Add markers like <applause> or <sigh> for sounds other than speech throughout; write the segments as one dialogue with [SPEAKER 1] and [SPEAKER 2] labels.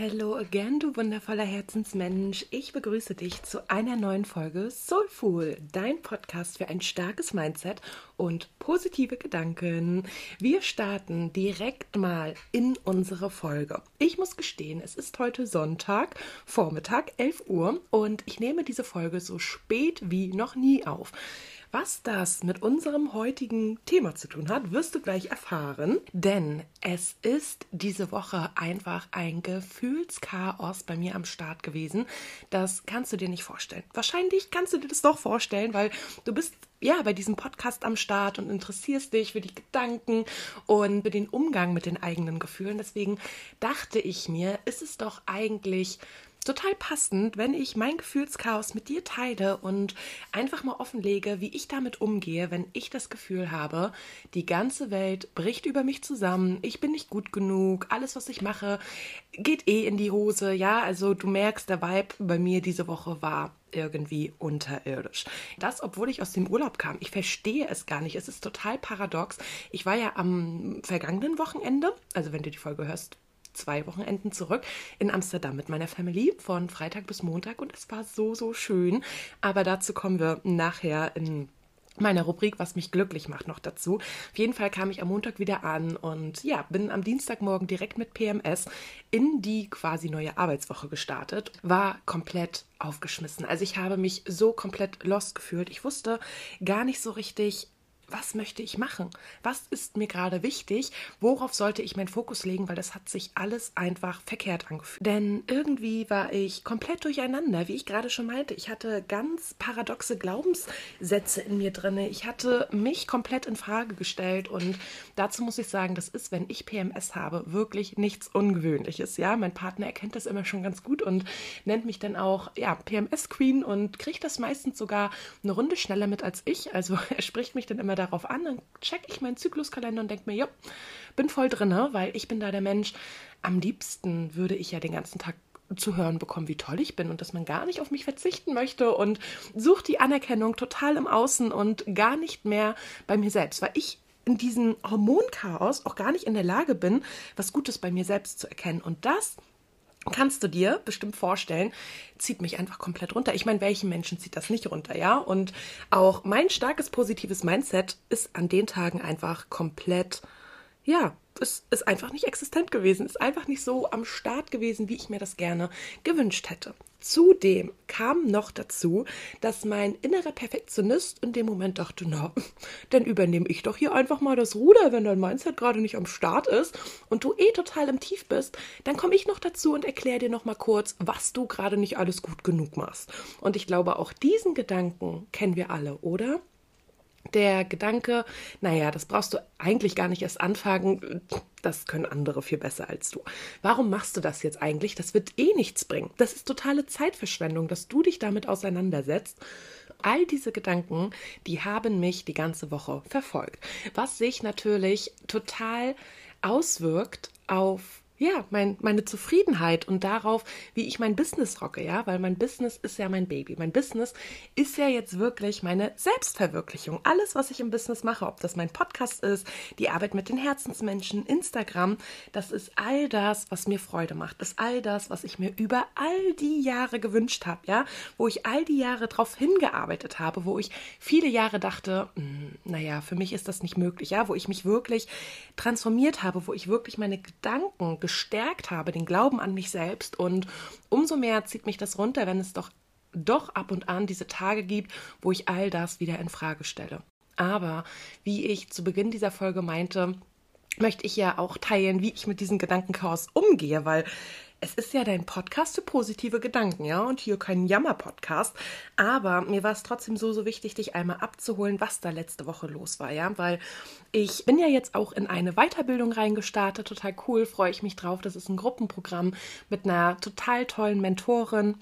[SPEAKER 1] Hello again, du wundervoller Herzensmensch. Ich begrüße dich zu einer neuen Folge Soulful, dein Podcast für ein starkes Mindset und positive Gedanken. Wir starten direkt mal in unsere Folge. Ich muss gestehen, es ist heute Sonntag, Vormittag, 11 Uhr und ich nehme diese Folge so spät wie noch nie auf. Was das mit unserem heutigen Thema zu tun hat, wirst du gleich erfahren, denn es ist diese Woche einfach ein Gefühlschaos bei mir am Start gewesen. Das kannst du dir nicht vorstellen. Wahrscheinlich kannst du dir das doch vorstellen, weil du bist ja, bei diesem Podcast am Start und interessierst dich für die Gedanken und für den Umgang mit den eigenen Gefühlen. Deswegen dachte ich mir, ist es doch eigentlich total passend, wenn ich mein Gefühlschaos mit dir teile und einfach mal offenlege, wie ich damit umgehe, wenn ich das Gefühl habe, die ganze Welt bricht über mich zusammen, ich bin nicht gut genug, alles, was ich mache, geht eh in die Hose. Ja, also du merkst, der Vibe bei mir diese Woche war irgendwie unterirdisch. Das, obwohl ich aus dem Urlaub kam. Ich verstehe es gar nicht. Es ist total paradox. Ich war ja am vergangenen Wochenende, also wenn du die Folge hörst, zwei Wochenenden zurück in Amsterdam mit meiner Family von Freitag bis Montag und es war so, so schön. Aber dazu kommen wir nachher in meiner Rubrik, was mich glücklich macht, noch dazu. Auf jeden Fall kam ich am Montag wieder an und ja, bin am Dienstagmorgen direkt mit PMS in die quasi neue Arbeitswoche gestartet. War komplett aufgeschmissen. Also ich habe mich so komplett lost gefühlt. Ich wusste gar nicht so richtig, was möchte ich machen? Was ist mir gerade wichtig? Worauf sollte ich meinen Fokus legen? Weil das hat sich alles einfach verkehrt angefühlt. Denn irgendwie war ich komplett durcheinander, wie ich gerade schon meinte. Ich hatte ganz paradoxe Glaubenssätze in mir drin. Ich hatte mich komplett in Frage gestellt und dazu muss ich sagen, das ist, wenn ich PMS habe, wirklich nichts Ungewöhnliches. Ja, mein Partner erkennt das immer schon ganz gut und nennt mich dann auch ja PMS Queen und kriegt das meistens sogar eine Runde schneller mit als ich. Also <laughs> er spricht mich dann immer darauf an, dann checke ich meinen Zykluskalender und denke mir, ja, bin voll drin, weil ich bin da der Mensch. Am liebsten würde ich ja den ganzen Tag zu hören bekommen, wie toll ich bin und dass man gar nicht auf mich verzichten möchte und sucht die Anerkennung total im Außen und gar nicht mehr bei mir selbst, weil ich in diesem Hormonchaos auch gar nicht in der Lage bin, was Gutes bei mir selbst zu erkennen. Und das kannst du dir bestimmt vorstellen, zieht mich einfach komplett runter. Ich meine, welchen Menschen zieht das nicht runter, ja? Und auch mein starkes positives Mindset ist an den Tagen einfach komplett, ja, es ist einfach nicht existent gewesen, ist einfach nicht so am Start gewesen, wie ich mir das gerne gewünscht hätte. Zudem kam noch dazu, dass mein innerer Perfektionist in dem Moment dachte, na, <laughs> dann übernehme ich doch hier einfach mal das Ruder, wenn dein Mindset gerade nicht am Start ist und du eh total im Tief bist, dann komme ich noch dazu und erkläre dir noch mal kurz, was du gerade nicht alles gut genug machst. Und ich glaube, auch diesen Gedanken kennen wir alle, oder? Der Gedanke, naja, das brauchst du eigentlich gar nicht erst anfangen, das können andere viel besser als du. Warum machst du das jetzt eigentlich? Das wird eh nichts bringen. Das ist totale Zeitverschwendung, dass du dich damit auseinandersetzt. All diese Gedanken, die haben mich die ganze Woche verfolgt, was sich natürlich total auswirkt auf ja, mein, meine Zufriedenheit und darauf, wie ich mein Business rocke, ja, weil mein Business ist ja mein Baby. Mein Business ist ja jetzt wirklich meine Selbstverwirklichung. Alles, was ich im Business mache, ob das mein Podcast ist, die Arbeit mit den Herzensmenschen, Instagram, das ist all das, was mir Freude macht. Das ist all das, was ich mir über all die Jahre gewünscht habe, ja, wo ich all die Jahre drauf hingearbeitet habe, wo ich viele Jahre dachte, hm, naja, für mich ist das nicht möglich, ja, wo ich mich wirklich transformiert habe, wo ich wirklich meine Gedanken gestärkt habe, den Glauben an mich selbst. Und umso mehr zieht mich das runter, wenn es doch doch ab und an diese Tage gibt, wo ich all das wieder in Frage stelle. Aber wie ich zu Beginn dieser Folge meinte, möchte ich ja auch teilen, wie ich mit diesem Gedankenchaos umgehe, weil es ist ja dein Podcast für positive Gedanken, ja, und hier kein Jammer-Podcast. Aber mir war es trotzdem so, so wichtig, dich einmal abzuholen, was da letzte Woche los war, ja, weil ich bin ja jetzt auch in eine Weiterbildung reingestartet, total cool, freue ich mich drauf. Das ist ein Gruppenprogramm mit einer total tollen Mentorin.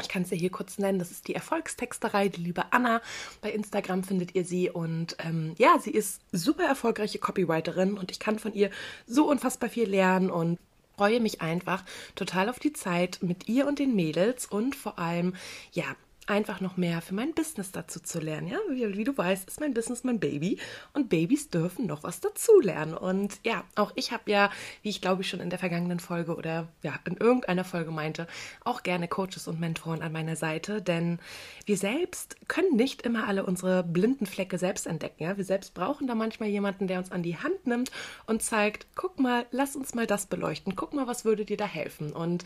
[SPEAKER 1] Ich kann es ja hier kurz nennen, das ist die Erfolgstexterei, die liebe Anna. Bei Instagram findet ihr sie und ähm, ja, sie ist super erfolgreiche Copywriterin und ich kann von ihr so unfassbar viel lernen und freue mich einfach total auf die Zeit mit ihr und den Mädels und vor allem, ja, einfach noch mehr für mein Business dazu zu lernen. Ja, wie, wie, du weißt, ist mein Business mein Baby und Babys dürfen noch was dazu lernen. Und ja, auch ich habe ja, wie ich glaube ich schon in der vergangenen Folge oder ja, in irgendeiner Folge meinte, auch gerne Coaches und Mentoren an meiner Seite, denn wir selbst können nicht immer alle unsere blinden Flecke selbst entdecken. Ja? Wir selbst brauchen da manchmal jemanden, der uns an die Hand nimmt und zeigt, guck mal, lass uns mal das beleuchten, guck mal, was würde dir da helfen. Und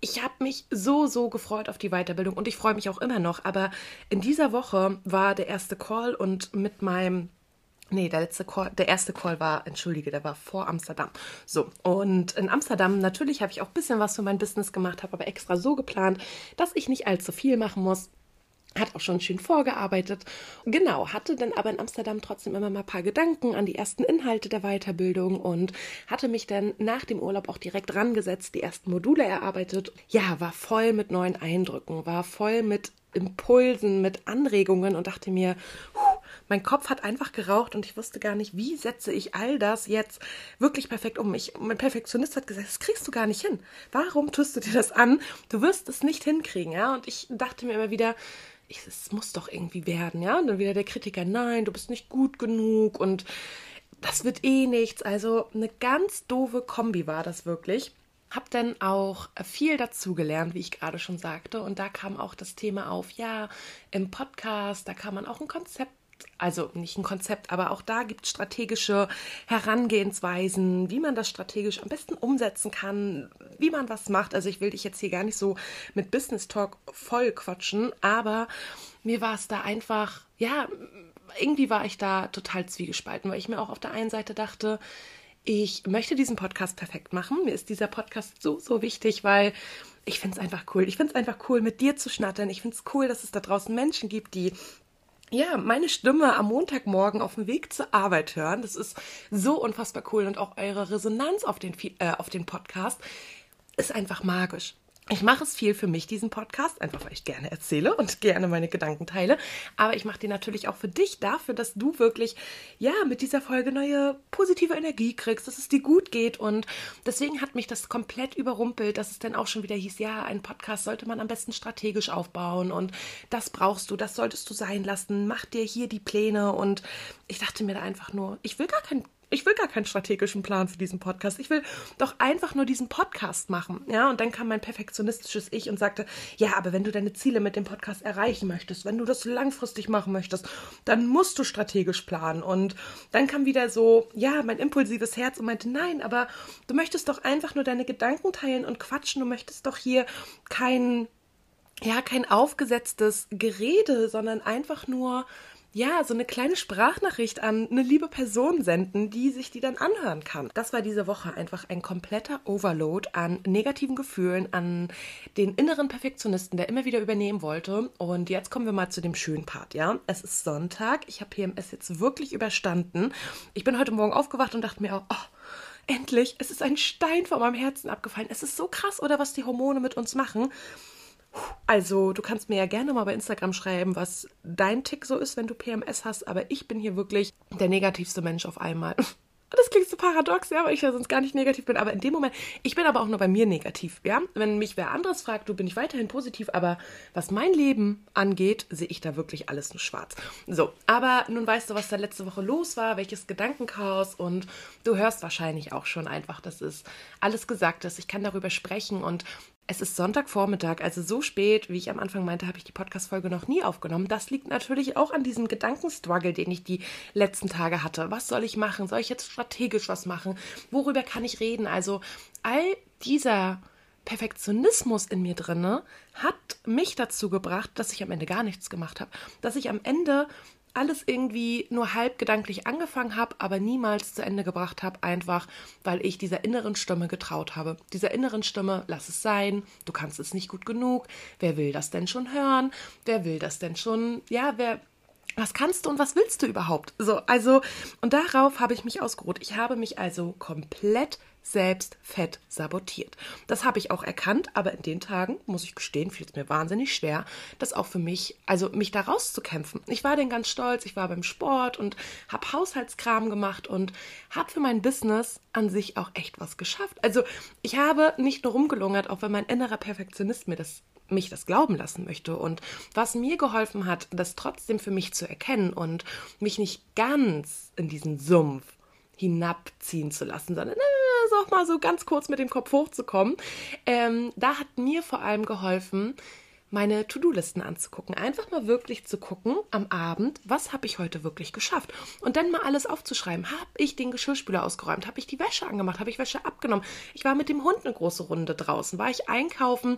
[SPEAKER 1] ich habe mich so, so gefreut auf die Weiterbildung und ich freue mich auch immer noch. Aber in dieser Woche war der erste Call und mit meinem Nee, der letzte Call, der erste Call war, entschuldige, der war vor Amsterdam. So, und in Amsterdam, natürlich habe ich auch ein bisschen was für mein Business gemacht, habe aber extra so geplant, dass ich nicht allzu viel machen muss hat auch schon schön vorgearbeitet. Genau, hatte dann aber in Amsterdam trotzdem immer mal ein paar Gedanken an die ersten Inhalte der Weiterbildung und hatte mich dann nach dem Urlaub auch direkt rangesetzt, die ersten Module erarbeitet. Ja, war voll mit neuen Eindrücken, war voll mit Impulsen, mit Anregungen und dachte mir, mein Kopf hat einfach geraucht und ich wusste gar nicht, wie setze ich all das jetzt wirklich perfekt um. Ich, mein Perfektionist hat gesagt, das kriegst du gar nicht hin. Warum tust du dir das an? Du wirst es nicht hinkriegen, ja. Und ich dachte mir immer wieder, ich, es muss doch irgendwie werden, ja. Und dann wieder der Kritiker, nein, du bist nicht gut genug und das wird eh nichts. Also eine ganz doofe Kombi war das wirklich. Hab dann auch viel dazugelernt, wie ich gerade schon sagte. Und da kam auch das Thema auf, ja, im Podcast, da kann man auch ein Konzept also nicht ein Konzept, aber auch da gibt es strategische Herangehensweisen, wie man das strategisch am besten umsetzen kann, wie man was macht. Also ich will dich jetzt hier gar nicht so mit Business Talk voll quatschen, aber mir war es da einfach, ja, irgendwie war ich da total zwiegespalten, weil ich mir auch auf der einen Seite dachte, ich möchte diesen Podcast perfekt machen. Mir ist dieser Podcast so, so wichtig, weil ich finde es einfach cool. Ich finde es einfach cool, mit dir zu schnattern. Ich finde es cool, dass es da draußen Menschen gibt, die ja, meine Stimme am Montagmorgen auf dem Weg zur Arbeit hören. Das ist so unfassbar cool und auch eure Resonanz auf den, äh, auf den Podcast ist einfach magisch. Ich mache es viel für mich, diesen Podcast, einfach weil ich gerne erzähle und <laughs> gerne meine Gedanken teile. Aber ich mache den natürlich auch für dich dafür, dass du wirklich, ja, mit dieser Folge neue positive Energie kriegst, dass es dir gut geht. Und deswegen hat mich das komplett überrumpelt, dass es dann auch schon wieder hieß, ja, ein Podcast sollte man am besten strategisch aufbauen und das brauchst du, das solltest du sein lassen. Mach dir hier die Pläne. Und ich dachte mir da einfach nur, ich will gar kein ich will gar keinen strategischen Plan für diesen Podcast. Ich will doch einfach nur diesen Podcast machen. Ja, und dann kam mein perfektionistisches Ich und sagte, ja, aber wenn du deine Ziele mit dem Podcast erreichen möchtest, wenn du das langfristig machen möchtest, dann musst du strategisch planen. Und dann kam wieder so, ja, mein impulsives Herz und meinte, nein, aber du möchtest doch einfach nur deine Gedanken teilen und quatschen. Du möchtest doch hier kein, ja, kein aufgesetztes Gerede, sondern einfach nur ja, so eine kleine Sprachnachricht an eine liebe Person senden, die sich die dann anhören kann. Das war diese Woche einfach ein kompletter Overload an negativen Gefühlen, an den inneren Perfektionisten, der immer wieder übernehmen wollte. Und jetzt kommen wir mal zu dem schönen Part, ja. Es ist Sonntag, ich habe PMS jetzt wirklich überstanden. Ich bin heute Morgen aufgewacht und dachte mir auch, oh, endlich, es ist ein Stein vor meinem Herzen abgefallen. Es ist so krass, oder was die Hormone mit uns machen. Also, du kannst mir ja gerne mal bei Instagram schreiben, was dein Tick so ist, wenn du PMS hast, aber ich bin hier wirklich der negativste Mensch auf einmal. <laughs> Das klingt so paradox, ja, weil ich ja sonst gar nicht negativ bin. Aber in dem Moment, ich bin aber auch nur bei mir negativ, ja. Wenn mich wer anderes fragt, du bin ich weiterhin positiv, aber was mein Leben angeht, sehe ich da wirklich alles nur schwarz. So, aber nun weißt du, was da letzte Woche los war, welches Gedankenchaos und du hörst wahrscheinlich auch schon einfach, dass es alles gesagt ist. Ich kann darüber sprechen und es ist Sonntagvormittag, also so spät, wie ich am Anfang meinte, habe ich die Podcast-Folge noch nie aufgenommen. Das liegt natürlich auch an diesem Gedankenstruggle, den ich die letzten Tage hatte. Was soll ich machen? Soll ich jetzt strategisch was machen? Worüber kann ich reden? Also all dieser Perfektionismus in mir drinne hat mich dazu gebracht, dass ich am Ende gar nichts gemacht habe. Dass ich am Ende alles irgendwie nur halb gedanklich angefangen habe, aber niemals zu Ende gebracht habe, einfach weil ich dieser inneren Stimme getraut habe. Dieser inneren Stimme, lass es sein, du kannst es nicht gut genug, wer will das denn schon hören, wer will das denn schon, ja, wer, was kannst du und was willst du überhaupt? So, also, und darauf habe ich mich ausgeruht. Ich habe mich also komplett selbst fett sabotiert. Das habe ich auch erkannt, aber in den Tagen, muss ich gestehen, fiel es mir wahnsinnig schwer, das auch für mich, also mich da rauszukämpfen. Ich war denn ganz stolz, ich war beim Sport und habe Haushaltskram gemacht und habe für mein Business an sich auch echt was geschafft. Also ich habe nicht nur rumgelungert, auch wenn mein innerer Perfektionist mir das mich das glauben lassen möchte und was mir geholfen hat, das trotzdem für mich zu erkennen und mich nicht ganz in diesen Sumpf hinabziehen zu lassen, sondern auch mal so ganz kurz mit dem Kopf hochzukommen. Ähm, da hat mir vor allem geholfen, meine To-Do-Listen anzugucken. Einfach mal wirklich zu gucken am Abend, was habe ich heute wirklich geschafft. Und dann mal alles aufzuschreiben. Habe ich den Geschirrspüler ausgeräumt? Habe ich die Wäsche angemacht? Habe ich Wäsche abgenommen? Ich war mit dem Hund eine große Runde draußen. War ich einkaufen?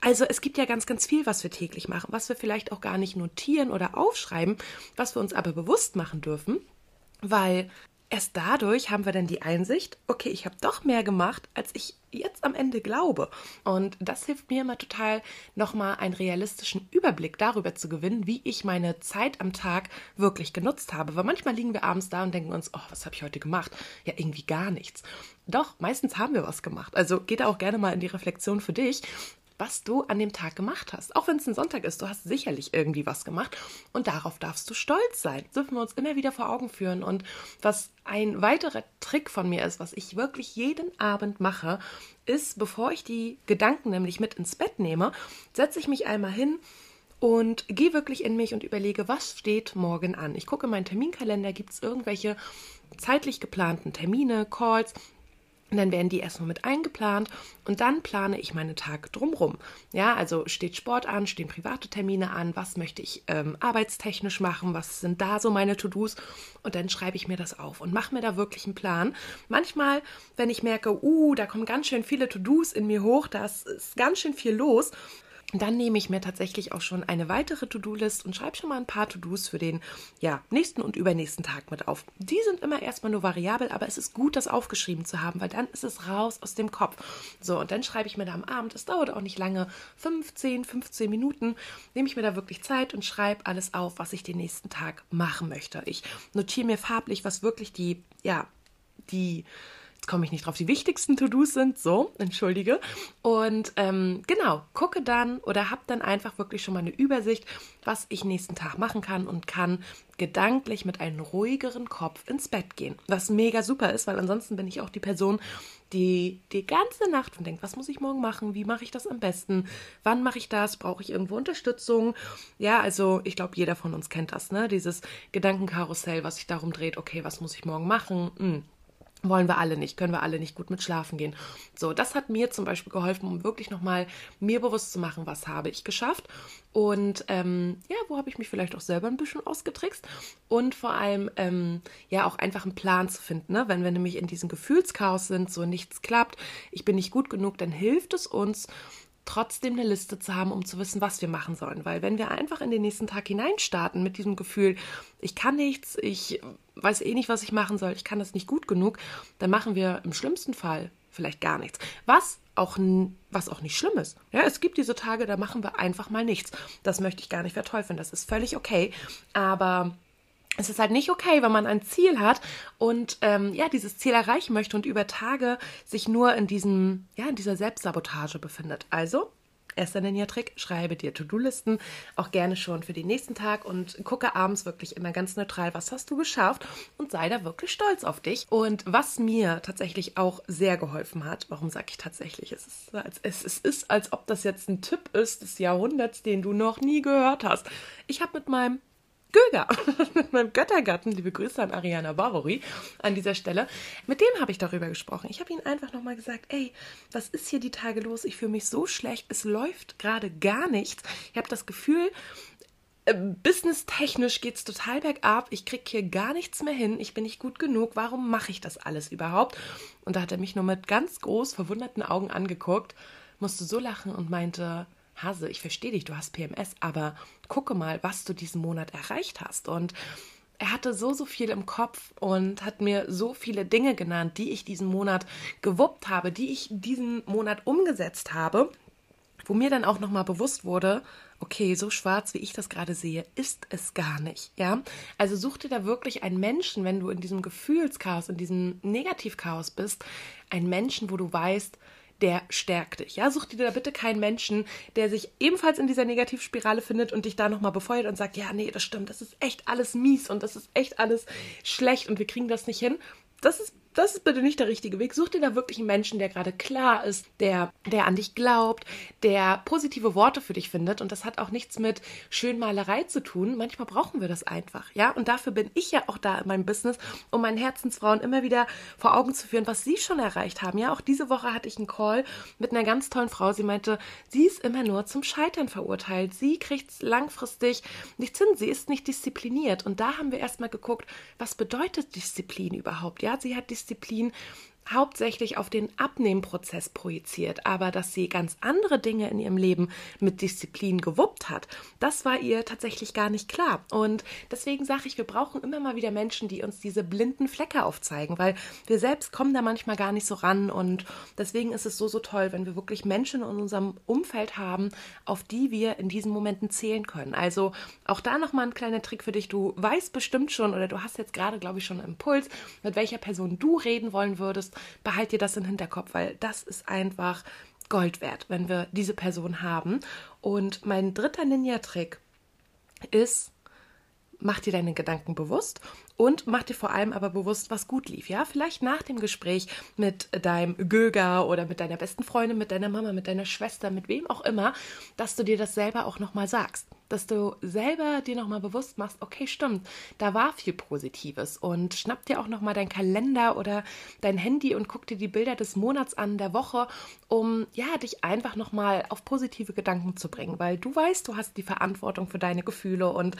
[SPEAKER 1] Also es gibt ja ganz, ganz viel, was wir täglich machen, was wir vielleicht auch gar nicht notieren oder aufschreiben, was wir uns aber bewusst machen dürfen, weil erst dadurch haben wir dann die Einsicht, okay, ich habe doch mehr gemacht, als ich jetzt am Ende glaube. Und das hilft mir immer total, nochmal einen realistischen Überblick darüber zu gewinnen, wie ich meine Zeit am Tag wirklich genutzt habe. Weil manchmal liegen wir abends da und denken uns, oh, was habe ich heute gemacht? Ja, irgendwie gar nichts. Doch, meistens haben wir was gemacht. Also geht da auch gerne mal in die Reflexion für dich was du an dem Tag gemacht hast. Auch wenn es ein Sonntag ist, du hast sicherlich irgendwie was gemacht und darauf darfst du stolz sein. Das dürfen wir uns immer wieder vor Augen führen. Und was ein weiterer Trick von mir ist, was ich wirklich jeden Abend mache, ist, bevor ich die Gedanken nämlich mit ins Bett nehme, setze ich mich einmal hin und gehe wirklich in mich und überlege, was steht morgen an. Ich gucke in meinen Terminkalender, gibt es irgendwelche zeitlich geplanten Termine, Calls, und dann werden die erstmal mit eingeplant und dann plane ich meine Tage drumrum. Ja, also steht Sport an, stehen private Termine an, was möchte ich ähm, arbeitstechnisch machen, was sind da so meine To-Dos und dann schreibe ich mir das auf und mache mir da wirklich einen Plan. Manchmal, wenn ich merke, uh, da kommen ganz schön viele To-Dos in mir hoch, da ist ganz schön viel los, dann nehme ich mir tatsächlich auch schon eine weitere To-Do-List und schreibe schon mal ein paar To-Dos für den ja, nächsten und übernächsten Tag mit auf. Die sind immer erstmal nur variabel, aber es ist gut, das aufgeschrieben zu haben, weil dann ist es raus aus dem Kopf. So, und dann schreibe ich mir da am Abend, es dauert auch nicht lange, 15, 15 Minuten, nehme ich mir da wirklich Zeit und schreibe alles auf, was ich den nächsten Tag machen möchte. Ich notiere mir farblich, was wirklich die, ja, die jetzt komme ich nicht drauf, die wichtigsten To-Dos sind, so, entschuldige. Und ähm, genau, gucke dann oder habe dann einfach wirklich schon mal eine Übersicht, was ich nächsten Tag machen kann und kann gedanklich mit einem ruhigeren Kopf ins Bett gehen. Was mega super ist, weil ansonsten bin ich auch die Person, die die ganze Nacht und denkt, was muss ich morgen machen? Wie mache ich das am besten? Wann mache ich das? Brauche ich irgendwo Unterstützung? Ja, also ich glaube, jeder von uns kennt das, ne? Dieses Gedankenkarussell, was sich darum dreht, okay, was muss ich morgen machen? Hm wollen wir alle nicht, können wir alle nicht gut mit schlafen gehen. So, das hat mir zum Beispiel geholfen, um wirklich nochmal mir bewusst zu machen, was habe ich geschafft und ähm, ja, wo habe ich mich vielleicht auch selber ein bisschen ausgetrickst und vor allem ähm, ja auch einfach einen Plan zu finden. Ne? Wenn wir nämlich in diesem Gefühlschaos sind, so nichts klappt, ich bin nicht gut genug, dann hilft es uns, trotzdem eine Liste zu haben, um zu wissen, was wir machen sollen. Weil wenn wir einfach in den nächsten Tag hineinstarten mit diesem Gefühl, ich kann nichts, ich weiß eh nicht, was ich machen soll, ich kann das nicht gut genug, dann machen wir im schlimmsten Fall vielleicht gar nichts. Was auch, was auch nicht schlimm ist. Ja, es gibt diese Tage, da machen wir einfach mal nichts. Das möchte ich gar nicht verteufeln. Das ist völlig okay. Aber es ist halt nicht okay, wenn man ein Ziel hat und ähm, ja dieses Ziel erreichen möchte und über Tage sich nur in diesem ja in dieser Selbstsabotage befindet. Also erster Ninja-Trick, schreibe dir To-Do-Listen, auch gerne schon für den nächsten Tag und gucke abends wirklich immer ganz neutral, was hast du geschafft und sei da wirklich stolz auf dich. Und was mir tatsächlich auch sehr geholfen hat, warum sage ich tatsächlich, es ist, als, es, es ist, als ob das jetzt ein Tipp ist des Jahrhunderts, den du noch nie gehört hast. Ich habe mit meinem Göger, <laughs> mit meinem Göttergatten, liebe Grüße an Ariana Barori an dieser Stelle. Mit dem habe ich darüber gesprochen. Ich habe ihm einfach nochmal gesagt, ey, was ist hier die Tage los? Ich fühle mich so schlecht, es läuft gerade gar nichts. Ich habe das Gefühl, äh, businesstechnisch geht es total bergab. Ich kriege hier gar nichts mehr hin. Ich bin nicht gut genug. Warum mache ich das alles überhaupt? Und da hat er mich nur mit ganz groß verwunderten Augen angeguckt, musste so lachen und meinte, Hase, ich verstehe dich, du hast PMS, aber gucke mal, was du diesen Monat erreicht hast. Und er hatte so, so viel im Kopf und hat mir so viele Dinge genannt, die ich diesen Monat gewuppt habe, die ich diesen Monat umgesetzt habe, wo mir dann auch nochmal bewusst wurde, okay, so schwarz wie ich das gerade sehe, ist es gar nicht, ja? Also such dir da wirklich einen Menschen, wenn du in diesem Gefühlschaos, in diesem Negativchaos bist, einen Menschen, wo du weißt, der stärkt dich. Ja, such dir da bitte keinen Menschen, der sich ebenfalls in dieser Negativspirale findet und dich da nochmal befeuert und sagt, ja, nee, das stimmt, das ist echt alles mies und das ist echt alles schlecht und wir kriegen das nicht hin. Das ist das ist bitte nicht der richtige Weg. Such dir da wirklich einen Menschen, der gerade klar ist, der, der an dich glaubt, der positive Worte für dich findet. Und das hat auch nichts mit Schönmalerei zu tun. Manchmal brauchen wir das einfach, ja. Und dafür bin ich ja auch da in meinem Business, um meinen Herzensfrauen immer wieder vor Augen zu führen, was sie schon erreicht haben. Ja, auch diese Woche hatte ich einen Call mit einer ganz tollen Frau. Sie meinte, sie ist immer nur zum Scheitern verurteilt. Sie kriegt langfristig nichts hin. Sie ist nicht diszipliniert. Und da haben wir erstmal geguckt, was bedeutet Disziplin überhaupt? Ja, sie hat Disziplin Disziplin hauptsächlich auf den Abnehmprozess projiziert, aber dass sie ganz andere Dinge in ihrem Leben mit Disziplin gewuppt hat, das war ihr tatsächlich gar nicht klar. Und deswegen sage ich, wir brauchen immer mal wieder Menschen, die uns diese blinden Flecke aufzeigen, weil wir selbst kommen da manchmal gar nicht so ran. Und deswegen ist es so, so toll, wenn wir wirklich Menschen in unserem Umfeld haben, auf die wir in diesen Momenten zählen können. Also auch da nochmal ein kleiner Trick für dich. Du weißt bestimmt schon oder du hast jetzt gerade, glaube ich, schon einen Impuls, mit welcher Person du reden wollen würdest behalt dir das im Hinterkopf, weil das ist einfach Gold wert, wenn wir diese Person haben. Und mein dritter Ninja-Trick ist, mach dir deine Gedanken bewusst und mach dir vor allem aber bewusst, was gut lief. Ja, vielleicht nach dem Gespräch mit deinem Göger oder mit deiner besten Freundin, mit deiner Mama, mit deiner Schwester, mit wem auch immer, dass du dir das selber auch nochmal sagst dass du selber dir nochmal bewusst machst, okay, stimmt, da war viel Positives und schnapp dir auch nochmal dein Kalender oder dein Handy und guck dir die Bilder des Monats an, der Woche, um ja, dich einfach nochmal auf positive Gedanken zu bringen, weil du weißt, du hast die Verantwortung für deine Gefühle und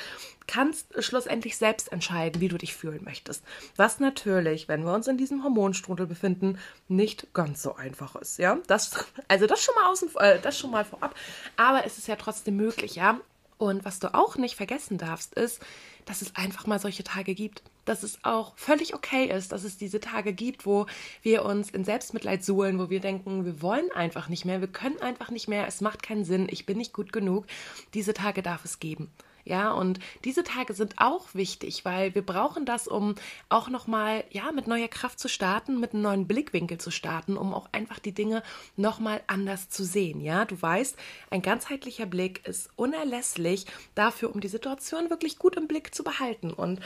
[SPEAKER 1] kannst schlussendlich selbst entscheiden, wie du dich fühlen möchtest. Was natürlich, wenn wir uns in diesem Hormonstrudel befinden, nicht ganz so einfach ist, ja? Das, also das schon mal außen, äh, das schon mal vorab, aber es ist ja trotzdem möglich, ja? Und was du auch nicht vergessen darfst, ist, dass es einfach mal solche Tage gibt. Dass es auch völlig okay ist, dass es diese Tage gibt, wo wir uns in Selbstmitleid suhlen, wo wir denken, wir wollen einfach nicht mehr, wir können einfach nicht mehr, es macht keinen Sinn, ich bin nicht gut genug. Diese Tage darf es geben. Ja, und diese Tage sind auch wichtig, weil wir brauchen das, um auch nochmal, ja, mit neuer Kraft zu starten, mit einem neuen Blickwinkel zu starten, um auch einfach die Dinge nochmal anders zu sehen. Ja, du weißt, ein ganzheitlicher Blick ist unerlässlich dafür, um die Situation wirklich gut im Blick zu behalten. Und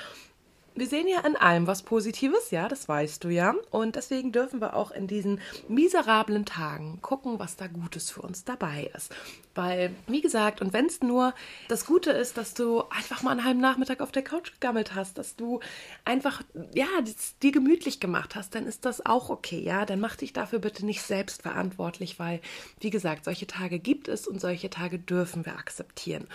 [SPEAKER 1] wir sehen ja in allem was Positives, ja, das weißt du ja. Und deswegen dürfen wir auch in diesen miserablen Tagen gucken, was da Gutes für uns dabei ist. Weil, wie gesagt, und wenn es nur das Gute ist, dass du einfach mal einen halben Nachmittag auf der Couch gegammelt hast, dass du einfach, ja, dir gemütlich gemacht hast, dann ist das auch okay, ja. Dann mach dich dafür bitte nicht selbst verantwortlich, weil, wie gesagt, solche Tage gibt es und solche Tage dürfen wir akzeptieren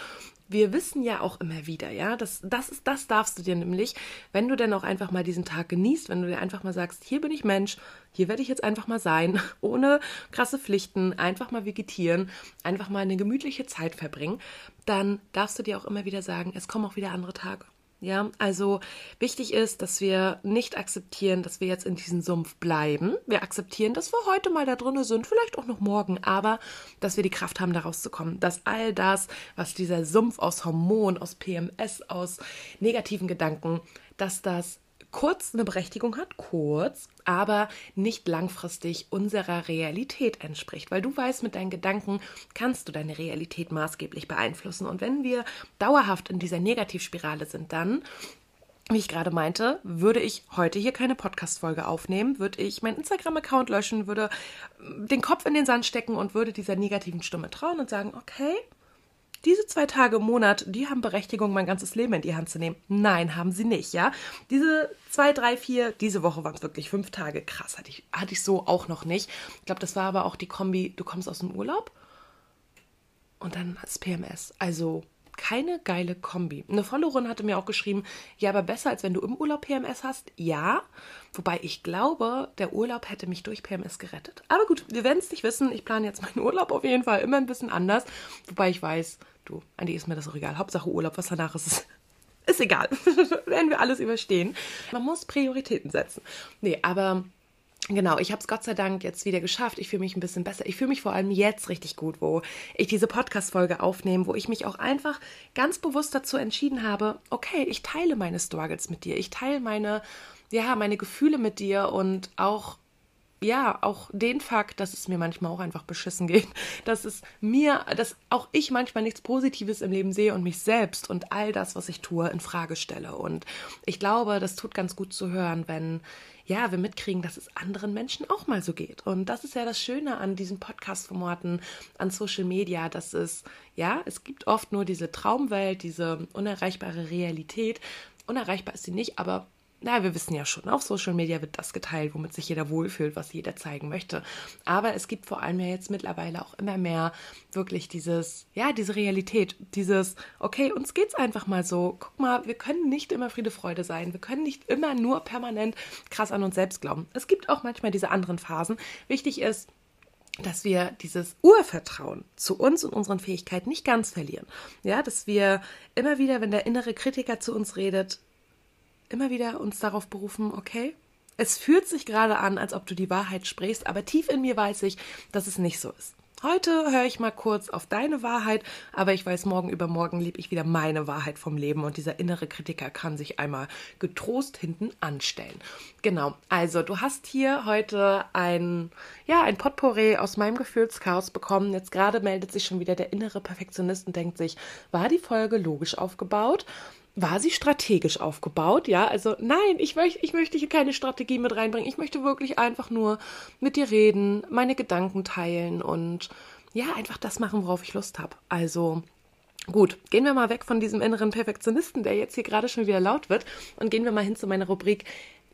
[SPEAKER 1] wir wissen ja auch immer wieder, ja, das, das ist, das darfst du dir nämlich, wenn du dann auch einfach mal diesen Tag genießt, wenn du dir einfach mal sagst, hier bin ich Mensch, hier werde ich jetzt einfach mal sein, <laughs> ohne krasse Pflichten, einfach mal vegetieren, einfach mal eine gemütliche Zeit verbringen, dann darfst du dir auch immer wieder sagen, es kommen auch wieder andere Tage. Ja, also wichtig ist, dass wir nicht akzeptieren, dass wir jetzt in diesem Sumpf bleiben. Wir akzeptieren, dass wir heute mal da drinnen sind, vielleicht auch noch morgen, aber dass wir die Kraft haben, da rauszukommen. Dass all das, was dieser Sumpf aus Hormonen, aus PMS, aus negativen Gedanken, dass das kurz eine Berechtigung hat, kurz, aber nicht langfristig unserer Realität entspricht. Weil du weißt, mit deinen Gedanken kannst du deine Realität maßgeblich beeinflussen. Und wenn wir dauerhaft in dieser Negativspirale sind, dann wie ich gerade meinte, würde ich heute hier keine Podcast-Folge aufnehmen, würde ich meinen Instagram-Account löschen, würde den Kopf in den Sand stecken und würde dieser negativen Stimme trauen und sagen, okay, diese zwei Tage im Monat, die haben Berechtigung, mein ganzes Leben in die Hand zu nehmen. Nein, haben sie nicht, ja. Diese zwei, drei, vier, diese Woche waren es wirklich fünf Tage. Krass, hatte ich, hatte ich so auch noch nicht. Ich glaube, das war aber auch die Kombi, du kommst aus dem Urlaub und dann das PMS. Also keine geile Kombi. Eine Followerin hatte mir auch geschrieben, ja, aber besser als wenn du im Urlaub PMS hast. Ja, wobei ich glaube, der Urlaub hätte mich durch PMS gerettet. Aber gut, wir werden es nicht wissen. Ich plane jetzt meinen Urlaub auf jeden Fall immer ein bisschen anders, wobei ich weiß, du, eigentlich ist mir das auch egal. Hauptsache Urlaub, was danach ist, ist, ist egal. <laughs> werden wir alles überstehen. Man muss Prioritäten setzen. Nee, aber Genau, ich habe es Gott sei Dank jetzt wieder geschafft. Ich fühle mich ein bisschen besser. Ich fühle mich vor allem jetzt richtig gut, wo ich diese Podcast-Folge aufnehme, wo ich mich auch einfach ganz bewusst dazu entschieden habe, okay, ich teile meine Struggles mit dir. Ich teile meine, ja, meine Gefühle mit dir und auch ja, auch den Fakt, dass es mir manchmal auch einfach beschissen geht, dass es mir, dass auch ich manchmal nichts Positives im Leben sehe und mich selbst und all das, was ich tue, in Frage stelle. Und ich glaube, das tut ganz gut zu hören, wenn ja, wir mitkriegen, dass es anderen Menschen auch mal so geht. Und das ist ja das Schöne an diesen Podcast-Formaten, an Social Media, dass es, ja, es gibt oft nur diese Traumwelt, diese unerreichbare Realität. Unerreichbar ist sie nicht, aber na, wir wissen ja schon, auf Social Media wird das geteilt, womit sich jeder wohlfühlt, was jeder zeigen möchte. Aber es gibt vor allem ja jetzt mittlerweile auch immer mehr wirklich dieses, ja, diese Realität, dieses, okay, uns geht's einfach mal so. Guck mal, wir können nicht immer Friede, Freude sein. Wir können nicht immer nur permanent krass an uns selbst glauben. Es gibt auch manchmal diese anderen Phasen. Wichtig ist, dass wir dieses Urvertrauen zu uns und unseren Fähigkeiten nicht ganz verlieren. Ja, dass wir immer wieder, wenn der innere Kritiker zu uns redet, immer wieder uns darauf berufen, okay, es fühlt sich gerade an, als ob du die Wahrheit sprichst, aber tief in mir weiß ich, dass es nicht so ist. Heute höre ich mal kurz auf deine Wahrheit, aber ich weiß, morgen übermorgen liebe ich wieder meine Wahrheit vom Leben und dieser innere Kritiker kann sich einmal getrost hinten anstellen. Genau, also du hast hier heute ein, ja, ein Potpourri aus meinem Gefühlschaos bekommen. Jetzt gerade meldet sich schon wieder der innere Perfektionist und denkt sich, war die Folge logisch aufgebaut? War sie strategisch aufgebaut? Ja, also nein, ich, möchte, ich möchte hier keine Strategie mit reinbringen. Ich möchte wirklich einfach nur mit dir reden, meine Gedanken teilen und ja, einfach das machen, worauf ich Lust habe. Also gut, gehen wir mal weg von diesem inneren Perfektionisten, der jetzt hier gerade schon wieder laut wird und gehen wir mal hin zu meiner Rubrik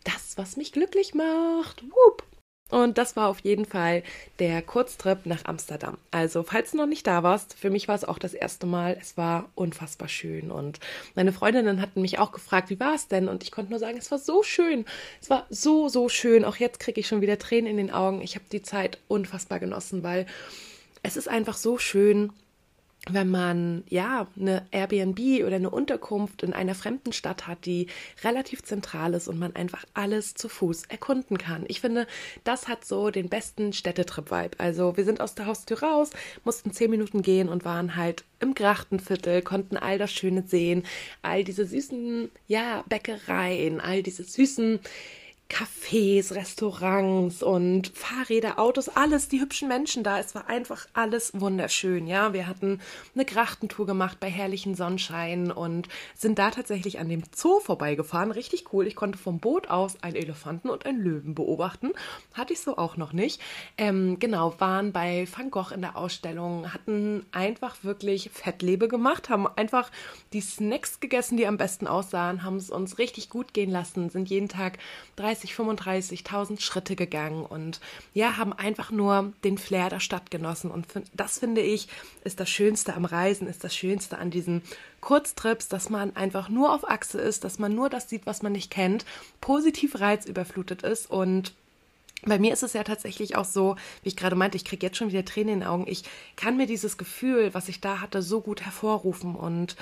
[SPEAKER 1] Das, was mich glücklich macht. Whoop. Und das war auf jeden Fall der Kurztrip nach Amsterdam. Also, falls du noch nicht da warst, für mich war es auch das erste Mal. Es war unfassbar schön. Und meine Freundinnen hatten mich auch gefragt, wie war es denn? Und ich konnte nur sagen, es war so schön. Es war so, so schön. Auch jetzt kriege ich schon wieder Tränen in den Augen. Ich habe die Zeit unfassbar genossen, weil es ist einfach so schön, wenn man ja eine Airbnb oder eine Unterkunft in einer fremden Stadt hat, die relativ zentral ist und man einfach alles zu Fuß erkunden kann. Ich finde, das hat so den besten Städtetrip-Vibe. Also wir sind aus der Haustür raus, mussten zehn Minuten gehen und waren halt im Grachtenviertel, konnten all das Schöne sehen, all diese süßen, ja, Bäckereien, all diese süßen Cafés, Restaurants und Fahrräder, Autos, alles, die hübschen Menschen da. Es war einfach alles wunderschön, ja. Wir hatten eine Grachtentour gemacht bei herrlichen Sonnenschein und sind da tatsächlich an dem Zoo vorbeigefahren. Richtig cool. Ich konnte vom Boot aus einen Elefanten und einen Löwen beobachten. Hatte ich so auch noch nicht. Ähm, genau, waren bei Van Gogh in der Ausstellung, hatten einfach wirklich Fettlebe gemacht, haben einfach die Snacks gegessen, die am besten aussahen, haben es uns richtig gut gehen lassen, sind jeden Tag 30 30, 35.000 Schritte gegangen und ja, haben einfach nur den Flair der Stadt genossen. Und das finde ich, ist das Schönste am Reisen, ist das Schönste an diesen Kurztrips, dass man einfach nur auf Achse ist, dass man nur das sieht, was man nicht kennt, positiv reizüberflutet ist und bei mir ist es ja tatsächlich auch so, wie ich gerade meinte, ich kriege jetzt schon wieder Tränen in den Augen. Ich kann mir dieses Gefühl, was ich da hatte, so gut hervorrufen und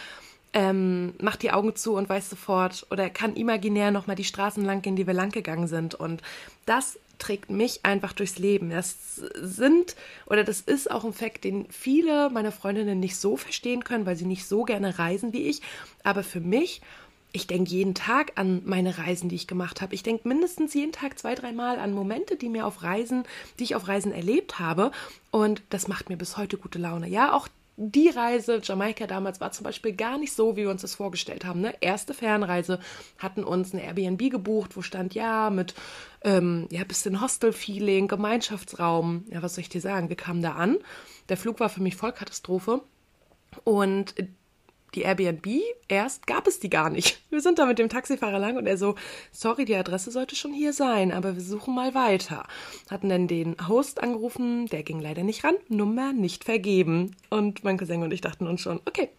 [SPEAKER 1] ähm, macht die Augen zu und weiß sofort oder kann imaginär nochmal die Straßen lang gehen, die wir lang gegangen sind. Und das trägt mich einfach durchs Leben. Das sind oder das ist auch ein Fakt, den viele meiner Freundinnen nicht so verstehen können, weil sie nicht so gerne reisen wie ich. Aber für mich, ich denke jeden Tag an meine Reisen, die ich gemacht habe. Ich denke mindestens jeden Tag zwei, dreimal an Momente, die mir auf Reisen, die ich auf Reisen erlebt habe. Und das macht mir bis heute gute Laune. Ja, auch die Reise Jamaika damals war zum Beispiel gar nicht so, wie wir uns das vorgestellt haben. Ne? Erste Fernreise hatten uns eine Airbnb gebucht, wo stand ja mit ähm, ja bisschen Hostel-Feeling, Gemeinschaftsraum. Ja, was soll ich dir sagen? Wir kamen da an. Der Flug war für mich Vollkatastrophe. Und die Airbnb, erst gab es die gar nicht. Wir sind da mit dem Taxifahrer lang und er so, sorry, die Adresse sollte schon hier sein, aber wir suchen mal weiter. Hatten dann den Host angerufen, der ging leider nicht ran, Nummer nicht vergeben. Und mein Cousin und ich dachten uns schon, okay,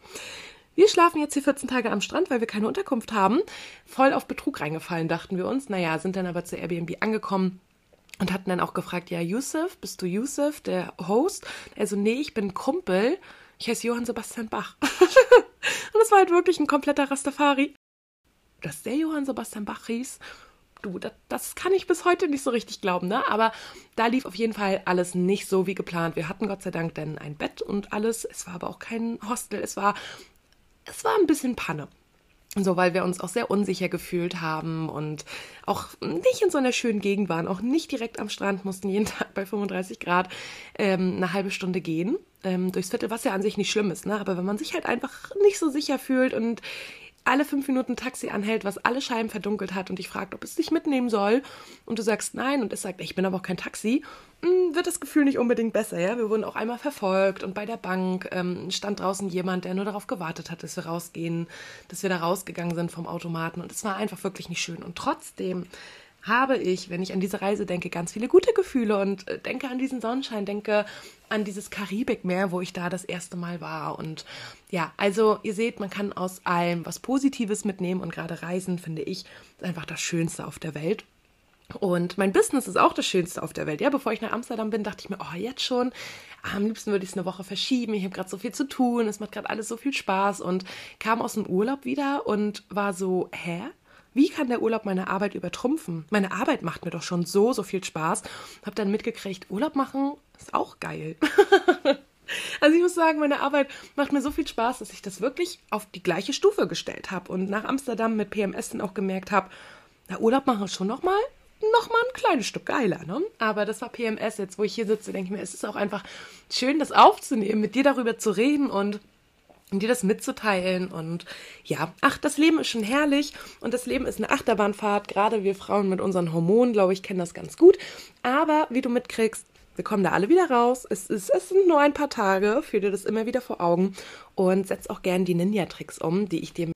[SPEAKER 1] wir schlafen jetzt hier 14 Tage am Strand, weil wir keine Unterkunft haben. Voll auf Betrug reingefallen, dachten wir uns. Naja, sind dann aber zur Airbnb angekommen und hatten dann auch gefragt, ja, Yusuf, bist du Yusuf, der Host? Also, nee, ich bin Kumpel. Ich heiße Johann Sebastian Bach. <laughs> Und es war halt wirklich ein kompletter Rastafari. Dass der Johann Sebastian Bach hieß, du, das, das kann ich bis heute nicht so richtig glauben, ne? Aber da lief auf jeden Fall alles nicht so wie geplant. Wir hatten Gott sei Dank dann ein Bett und alles. Es war aber auch kein Hostel. Es war, es war ein bisschen Panne. So, weil wir uns auch sehr unsicher gefühlt haben und auch nicht in so einer schönen Gegend waren, auch nicht direkt am Strand, mussten jeden <laughs> Tag bei 35 Grad ähm, eine halbe Stunde gehen ähm, durchs Viertel, was ja an sich nicht schlimm ist, ne? Aber wenn man sich halt einfach nicht so sicher fühlt und alle fünf Minuten Taxi anhält, was alle Scheiben verdunkelt hat und dich fragt, ob es dich mitnehmen soll und du sagst nein und es sagt, ich bin aber auch kein Taxi, hm, wird das Gefühl nicht unbedingt besser. Ja? Wir wurden auch einmal verfolgt und bei der Bank ähm, stand draußen jemand, der nur darauf gewartet hat, dass wir rausgehen, dass wir da rausgegangen sind vom Automaten und es war einfach wirklich nicht schön. Und trotzdem habe ich, wenn ich an diese Reise denke, ganz viele gute Gefühle und äh, denke an diesen Sonnenschein, denke an dieses Karibikmeer, wo ich da das erste Mal war. Und ja, also ihr seht, man kann aus allem was Positives mitnehmen und gerade Reisen, finde ich, ist einfach das Schönste auf der Welt. Und mein Business ist auch das Schönste auf der Welt. Ja, bevor ich nach Amsterdam bin, dachte ich mir, oh, jetzt schon. Am liebsten würde ich es eine Woche verschieben. Ich habe gerade so viel zu tun. Es macht gerade alles so viel Spaß. Und kam aus dem Urlaub wieder und war so, hä? Wie kann der Urlaub meine Arbeit übertrumpfen? Meine Arbeit macht mir doch schon so, so viel Spaß. Hab dann mitgekriegt, Urlaub machen ist auch geil. <laughs> Also ich muss sagen, meine Arbeit macht mir so viel Spaß, dass ich das wirklich auf die gleiche Stufe gestellt habe und nach Amsterdam mit PMS dann auch gemerkt habe, na Urlaub machen schon noch mal noch mal ein kleines Stück geiler, ne? Aber das war PMS jetzt, wo ich hier sitze, denke ich mir, es ist auch einfach schön, das aufzunehmen, mit dir darüber zu reden und dir das mitzuteilen. Und ja, ach, das Leben ist schon herrlich und das Leben ist eine Achterbahnfahrt. Gerade wir Frauen mit unseren Hormonen, glaube ich, kennen das ganz gut. Aber wie du mitkriegst, wir kommen da alle wieder raus. Es, ist, es sind nur ein paar Tage. Führ dir das immer wieder vor Augen und setz auch gern die Ninja-Tricks um, die ich dir